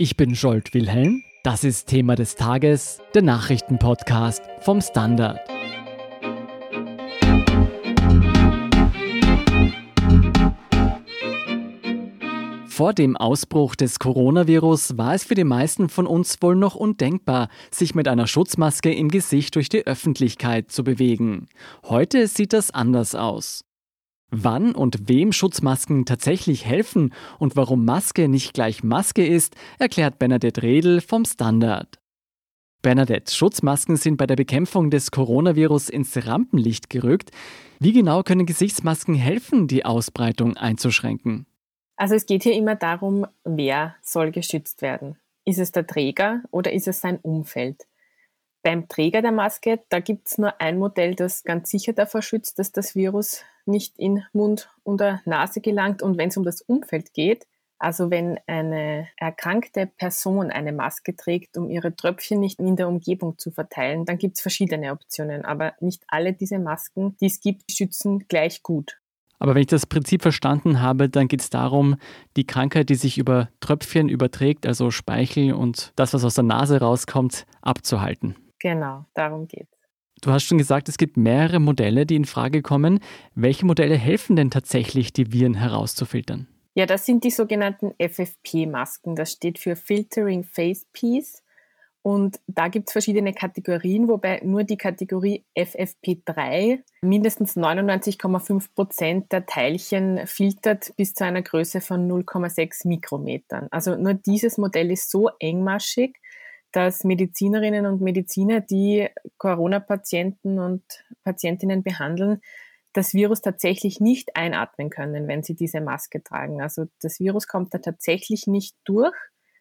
Ich bin Scholt Wilhelm. Das ist Thema des Tages, der Nachrichtenpodcast vom Standard. Vor dem Ausbruch des Coronavirus war es für die meisten von uns wohl noch undenkbar, sich mit einer Schutzmaske im Gesicht durch die Öffentlichkeit zu bewegen. Heute sieht das anders aus. Wann und wem Schutzmasken tatsächlich helfen und warum Maske nicht gleich Maske ist, erklärt Bernadette Redl vom Standard. Bernadette, Schutzmasken sind bei der Bekämpfung des Coronavirus ins Rampenlicht gerückt. Wie genau können Gesichtsmasken helfen, die Ausbreitung einzuschränken? Also es geht hier immer darum, wer soll geschützt werden. Ist es der Träger oder ist es sein Umfeld? Beim Träger der Maske, da gibt es nur ein Modell, das ganz sicher davor schützt, dass das Virus nicht in Mund oder Nase gelangt. Und wenn es um das Umfeld geht, also wenn eine erkrankte Person eine Maske trägt, um ihre Tröpfchen nicht in der Umgebung zu verteilen, dann gibt es verschiedene Optionen. Aber nicht alle diese Masken, die es gibt, schützen gleich gut. Aber wenn ich das Prinzip verstanden habe, dann geht es darum, die Krankheit, die sich über Tröpfchen überträgt, also Speichel und das, was aus der Nase rauskommt, abzuhalten. Genau, darum geht es. Du hast schon gesagt, es gibt mehrere Modelle, die in Frage kommen. Welche Modelle helfen denn tatsächlich, die Viren herauszufiltern? Ja, das sind die sogenannten FFP-Masken. Das steht für Filtering Face Piece. Und da gibt es verschiedene Kategorien, wobei nur die Kategorie FFP3 mindestens 99,5 Prozent der Teilchen filtert bis zu einer Größe von 0,6 Mikrometern. Also nur dieses Modell ist so engmaschig, dass Medizinerinnen und Mediziner, die Corona-Patienten und Patientinnen behandeln, das Virus tatsächlich nicht einatmen können, wenn sie diese Maske tragen. Also das Virus kommt da tatsächlich nicht durch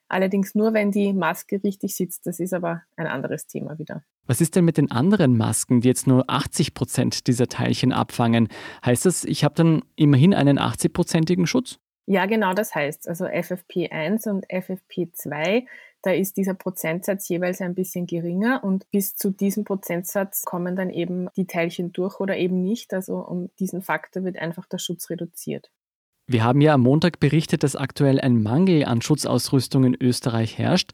Allerdings nur, wenn die Maske richtig sitzt. Das ist aber ein anderes Thema wieder. Was ist denn mit den anderen Masken, die jetzt nur 80 Prozent dieser Teilchen abfangen? Heißt das, ich habe dann immerhin einen 80-prozentigen Schutz? Ja, genau das heißt. Also FFP1 und FFP2, da ist dieser Prozentsatz jeweils ein bisschen geringer und bis zu diesem Prozentsatz kommen dann eben die Teilchen durch oder eben nicht. Also um diesen Faktor wird einfach der Schutz reduziert. Wir haben ja am Montag berichtet, dass aktuell ein Mangel an Schutzausrüstung in Österreich herrscht.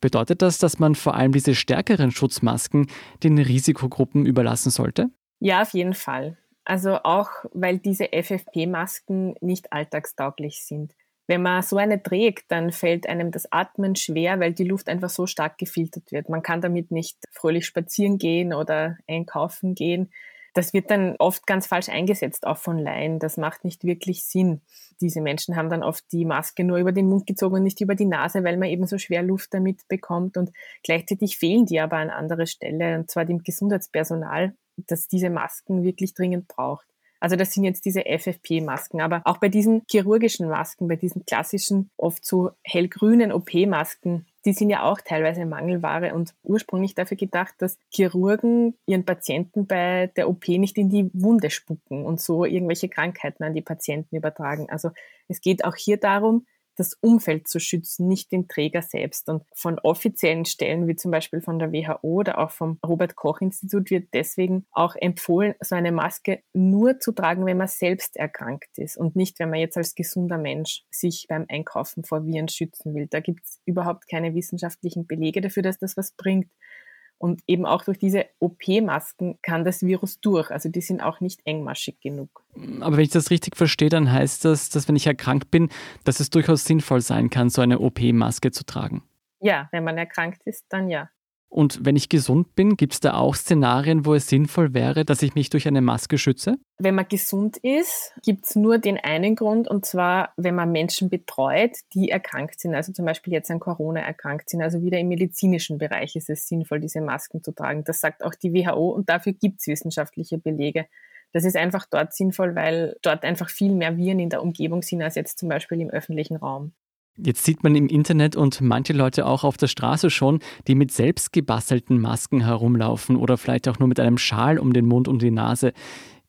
Bedeutet das, dass man vor allem diese stärkeren Schutzmasken den Risikogruppen überlassen sollte? Ja, auf jeden Fall. Also auch, weil diese FFP-Masken nicht alltagstauglich sind. Wenn man so eine trägt, dann fällt einem das Atmen schwer, weil die Luft einfach so stark gefiltert wird. Man kann damit nicht fröhlich spazieren gehen oder einkaufen gehen. Das wird dann oft ganz falsch eingesetzt, auch von Laien. Das macht nicht wirklich Sinn. Diese Menschen haben dann oft die Maske nur über den Mund gezogen und nicht über die Nase, weil man eben so schwer Luft damit bekommt. Und gleichzeitig fehlen die aber an anderer Stelle, und zwar dem Gesundheitspersonal, das diese Masken wirklich dringend braucht. Also das sind jetzt diese FFP-Masken. Aber auch bei diesen chirurgischen Masken, bei diesen klassischen, oft so hellgrünen OP-Masken, die sind ja auch teilweise Mangelware und ursprünglich dafür gedacht, dass Chirurgen ihren Patienten bei der OP nicht in die Wunde spucken und so irgendwelche Krankheiten an die Patienten übertragen. Also es geht auch hier darum, das Umfeld zu schützen, nicht den Träger selbst. Und von offiziellen Stellen, wie zum Beispiel von der WHO oder auch vom Robert Koch Institut, wird deswegen auch empfohlen, so eine Maske nur zu tragen, wenn man selbst erkrankt ist und nicht, wenn man jetzt als gesunder Mensch sich beim Einkaufen vor Viren schützen will. Da gibt es überhaupt keine wissenschaftlichen Belege dafür, dass das was bringt. Und eben auch durch diese OP-Masken kann das Virus durch. Also die sind auch nicht engmaschig genug. Aber wenn ich das richtig verstehe, dann heißt das, dass wenn ich erkrankt bin, dass es durchaus sinnvoll sein kann, so eine OP-Maske zu tragen. Ja, wenn man erkrankt ist, dann ja. Und wenn ich gesund bin, gibt es da auch Szenarien, wo es sinnvoll wäre, dass ich mich durch eine Maske schütze? Wenn man gesund ist, gibt es nur den einen Grund, und zwar, wenn man Menschen betreut, die erkrankt sind, also zum Beispiel jetzt an Corona erkrankt sind. Also wieder im medizinischen Bereich ist es sinnvoll, diese Masken zu tragen. Das sagt auch die WHO und dafür gibt es wissenschaftliche Belege. Das ist einfach dort sinnvoll, weil dort einfach viel mehr Viren in der Umgebung sind als jetzt zum Beispiel im öffentlichen Raum. Jetzt sieht man im Internet und manche Leute auch auf der Straße schon, die mit selbst gebastelten Masken herumlaufen oder vielleicht auch nur mit einem Schal um den Mund und die Nase.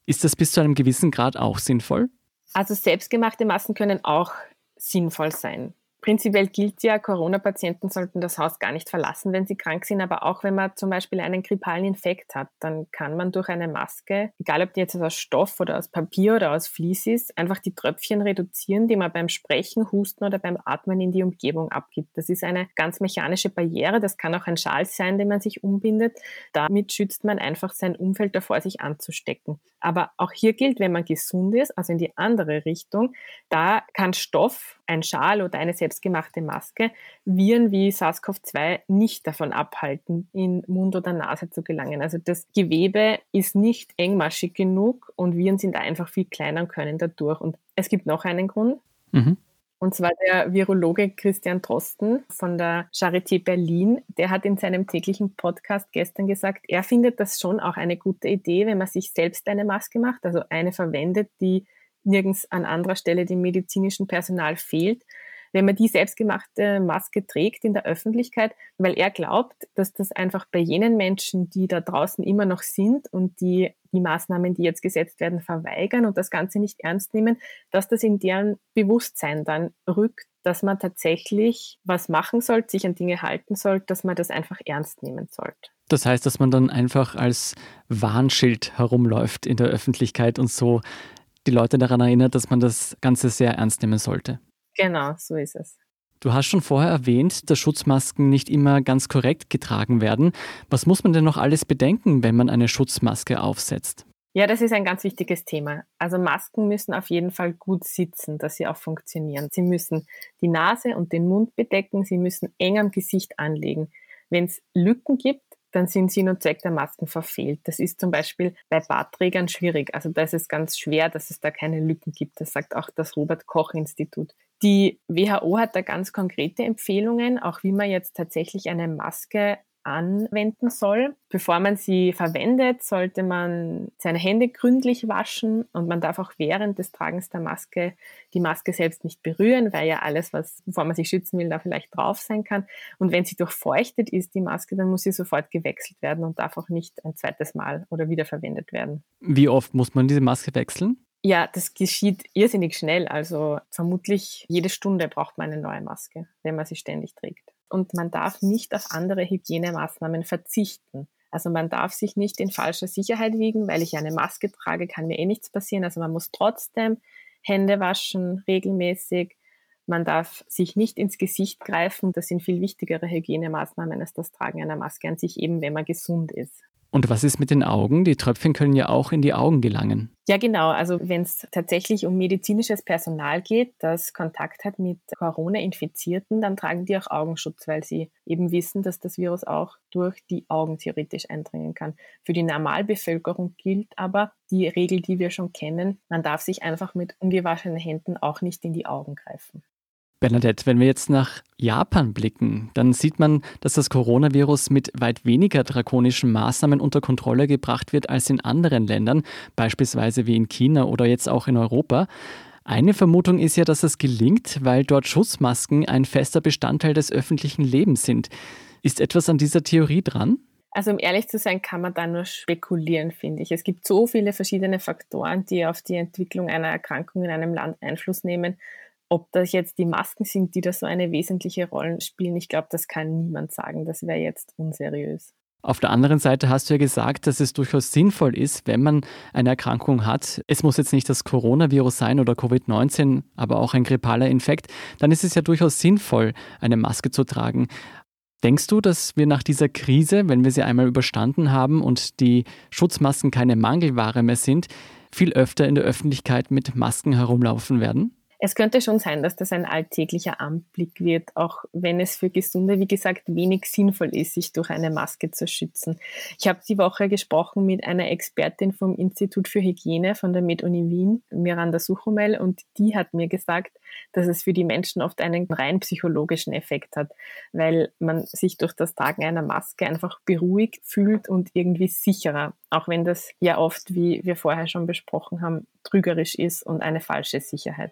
Ist das bis zu einem gewissen Grad auch sinnvoll? Also selbstgemachte Masken können auch sinnvoll sein. Prinzipiell gilt ja, Corona-Patienten sollten das Haus gar nicht verlassen, wenn sie krank sind. Aber auch wenn man zum Beispiel einen grippalen Infekt hat, dann kann man durch eine Maske, egal ob die jetzt aus Stoff oder aus Papier oder aus Vlies ist, einfach die Tröpfchen reduzieren, die man beim Sprechen, Husten oder beim Atmen in die Umgebung abgibt. Das ist eine ganz mechanische Barriere. Das kann auch ein Schal sein, den man sich umbindet. Damit schützt man einfach sein Umfeld davor, sich anzustecken. Aber auch hier gilt, wenn man gesund ist, also in die andere Richtung, da kann Stoff, ein Schal oder eine selbstgemachte Maske Viren wie SARS-CoV-2 nicht davon abhalten, in Mund oder Nase zu gelangen. Also das Gewebe ist nicht engmaschig genug und Viren sind einfach viel kleiner und können dadurch. Und es gibt noch einen Grund. Mhm. Und zwar der Virologe Christian Drosten von der Charité Berlin. Der hat in seinem täglichen Podcast gestern gesagt, er findet das schon auch eine gute Idee, wenn man sich selbst eine Maske macht, also eine verwendet, die nirgends an anderer Stelle dem medizinischen Personal fehlt, wenn man die selbstgemachte Maske trägt in der Öffentlichkeit, weil er glaubt, dass das einfach bei jenen Menschen, die da draußen immer noch sind und die die Maßnahmen, die jetzt gesetzt werden, verweigern und das Ganze nicht ernst nehmen, dass das in deren Bewusstsein dann rückt, dass man tatsächlich was machen sollte, sich an Dinge halten sollte, dass man das einfach ernst nehmen sollte. Das heißt, dass man dann einfach als Warnschild herumläuft in der Öffentlichkeit und so die Leute daran erinnert, dass man das Ganze sehr ernst nehmen sollte. Genau, so ist es. Du hast schon vorher erwähnt, dass Schutzmasken nicht immer ganz korrekt getragen werden. Was muss man denn noch alles bedenken, wenn man eine Schutzmaske aufsetzt? Ja, das ist ein ganz wichtiges Thema. Also Masken müssen auf jeden Fall gut sitzen, dass sie auch funktionieren. Sie müssen die Nase und den Mund bedecken, sie müssen eng am Gesicht anlegen. Wenn es Lücken gibt, dann sind Sinn und Zweck der Masken verfehlt. Das ist zum Beispiel bei Bartträgern schwierig. Also da ist es ganz schwer, dass es da keine Lücken gibt. Das sagt auch das Robert Koch Institut. Die WHO hat da ganz konkrete Empfehlungen, auch wie man jetzt tatsächlich eine Maske anwenden soll. Bevor man sie verwendet, sollte man seine Hände gründlich waschen und man darf auch während des Tragens der Maske die Maske selbst nicht berühren, weil ja alles, was, bevor man sich schützen will, da vielleicht drauf sein kann. Und wenn sie durchfeuchtet ist, die Maske, dann muss sie sofort gewechselt werden und darf auch nicht ein zweites Mal oder wiederverwendet werden. Wie oft muss man diese Maske wechseln? Ja, das geschieht irrsinnig schnell. Also vermutlich jede Stunde braucht man eine neue Maske, wenn man sie ständig trägt und man darf nicht auf andere Hygienemaßnahmen verzichten. Also man darf sich nicht in falscher Sicherheit wiegen, weil ich eine Maske trage, kann mir eh nichts passieren. Also man muss trotzdem Hände waschen regelmäßig. Man darf sich nicht ins Gesicht greifen. Das sind viel wichtigere Hygienemaßnahmen als das Tragen einer Maske an sich, eben wenn man gesund ist. Und was ist mit den Augen? Die Tröpfchen können ja auch in die Augen gelangen. Ja, genau. Also wenn es tatsächlich um medizinisches Personal geht, das Kontakt hat mit Corona-Infizierten, dann tragen die auch Augenschutz, weil sie eben wissen, dass das Virus auch durch die Augen theoretisch eindringen kann. Für die Normalbevölkerung gilt aber die Regel, die wir schon kennen. Man darf sich einfach mit ungewaschenen Händen auch nicht in die Augen greifen. Bernadette, wenn wir jetzt nach Japan blicken, dann sieht man, dass das Coronavirus mit weit weniger drakonischen Maßnahmen unter Kontrolle gebracht wird als in anderen Ländern, beispielsweise wie in China oder jetzt auch in Europa. Eine Vermutung ist ja, dass es gelingt, weil dort Schutzmasken ein fester Bestandteil des öffentlichen Lebens sind. Ist etwas an dieser Theorie dran? Also um ehrlich zu sein, kann man da nur spekulieren, finde ich. Es gibt so viele verschiedene Faktoren, die auf die Entwicklung einer Erkrankung in einem Land Einfluss nehmen. Ob das jetzt die Masken sind, die da so eine wesentliche Rolle spielen, ich glaube, das kann niemand sagen. Das wäre jetzt unseriös. Auf der anderen Seite hast du ja gesagt, dass es durchaus sinnvoll ist, wenn man eine Erkrankung hat. Es muss jetzt nicht das Coronavirus sein oder Covid-19, aber auch ein grippaler Infekt. Dann ist es ja durchaus sinnvoll, eine Maske zu tragen. Denkst du, dass wir nach dieser Krise, wenn wir sie einmal überstanden haben und die Schutzmasken keine Mangelware mehr sind, viel öfter in der Öffentlichkeit mit Masken herumlaufen werden? Es könnte schon sein, dass das ein alltäglicher Anblick wird, auch wenn es für Gesunde, wie gesagt, wenig sinnvoll ist, sich durch eine Maske zu schützen. Ich habe die Woche gesprochen mit einer Expertin vom Institut für Hygiene von der MedUni Wien, Miranda Suchomel, und die hat mir gesagt, dass es für die Menschen oft einen rein psychologischen Effekt hat, weil man sich durch das Tragen einer Maske einfach beruhigt fühlt und irgendwie sicherer, auch wenn das ja oft, wie wir vorher schon besprochen haben, trügerisch ist und eine falsche Sicherheit.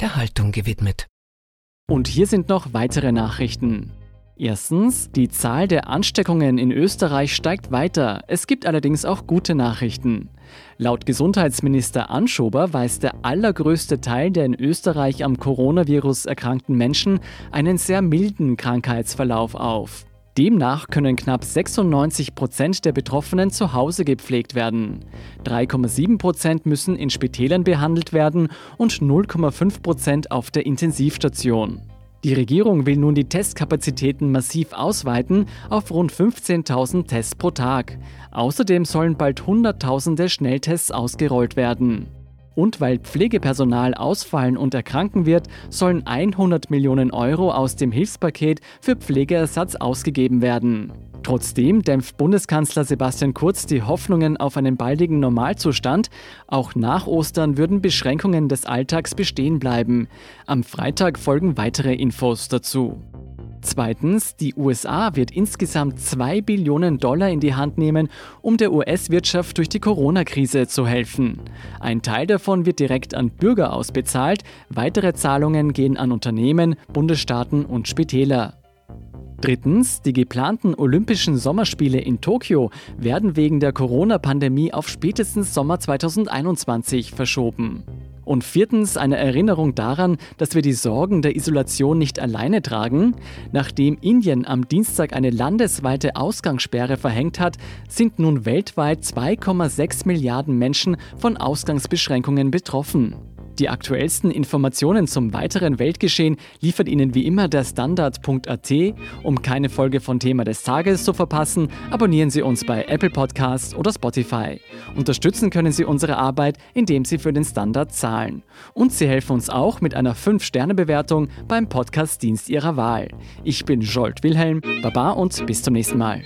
der Haltung gewidmet. Und hier sind noch weitere Nachrichten. Erstens, die Zahl der Ansteckungen in Österreich steigt weiter. Es gibt allerdings auch gute Nachrichten. Laut Gesundheitsminister Anschober weist der allergrößte Teil der in Österreich am Coronavirus erkrankten Menschen einen sehr milden Krankheitsverlauf auf. Demnach können knapp 96 Prozent der Betroffenen zu Hause gepflegt werden. 3,7 Prozent müssen in Spitälern behandelt werden und 0,5 Prozent auf der Intensivstation. Die Regierung will nun die Testkapazitäten massiv ausweiten auf rund 15.000 Tests pro Tag. Außerdem sollen bald Hunderttausende Schnelltests ausgerollt werden. Und weil Pflegepersonal ausfallen und erkranken wird, sollen 100 Millionen Euro aus dem Hilfspaket für Pflegeersatz ausgegeben werden. Trotzdem dämpft Bundeskanzler Sebastian Kurz die Hoffnungen auf einen baldigen Normalzustand. Auch nach Ostern würden Beschränkungen des Alltags bestehen bleiben. Am Freitag folgen weitere Infos dazu. Zweitens, die USA wird insgesamt 2 Billionen Dollar in die Hand nehmen, um der US-Wirtschaft durch die Corona-Krise zu helfen. Ein Teil davon wird direkt an Bürger ausbezahlt, weitere Zahlungen gehen an Unternehmen, Bundesstaaten und Spitäler. Drittens, die geplanten Olympischen Sommerspiele in Tokio werden wegen der Corona-Pandemie auf spätestens Sommer 2021 verschoben. Und viertens eine Erinnerung daran, dass wir die Sorgen der Isolation nicht alleine tragen. Nachdem Indien am Dienstag eine landesweite Ausgangssperre verhängt hat, sind nun weltweit 2,6 Milliarden Menschen von Ausgangsbeschränkungen betroffen. Die aktuellsten Informationen zum weiteren Weltgeschehen liefert Ihnen wie immer der Standard.at. Um keine Folge von Thema des Tages zu verpassen, abonnieren Sie uns bei Apple Podcasts oder Spotify. Unterstützen können Sie unsere Arbeit, indem Sie für den Standard zahlen. Und Sie helfen uns auch mit einer 5-Sterne-Bewertung beim Podcast-Dienst Ihrer Wahl. Ich bin Jolt Wilhelm, Baba und bis zum nächsten Mal.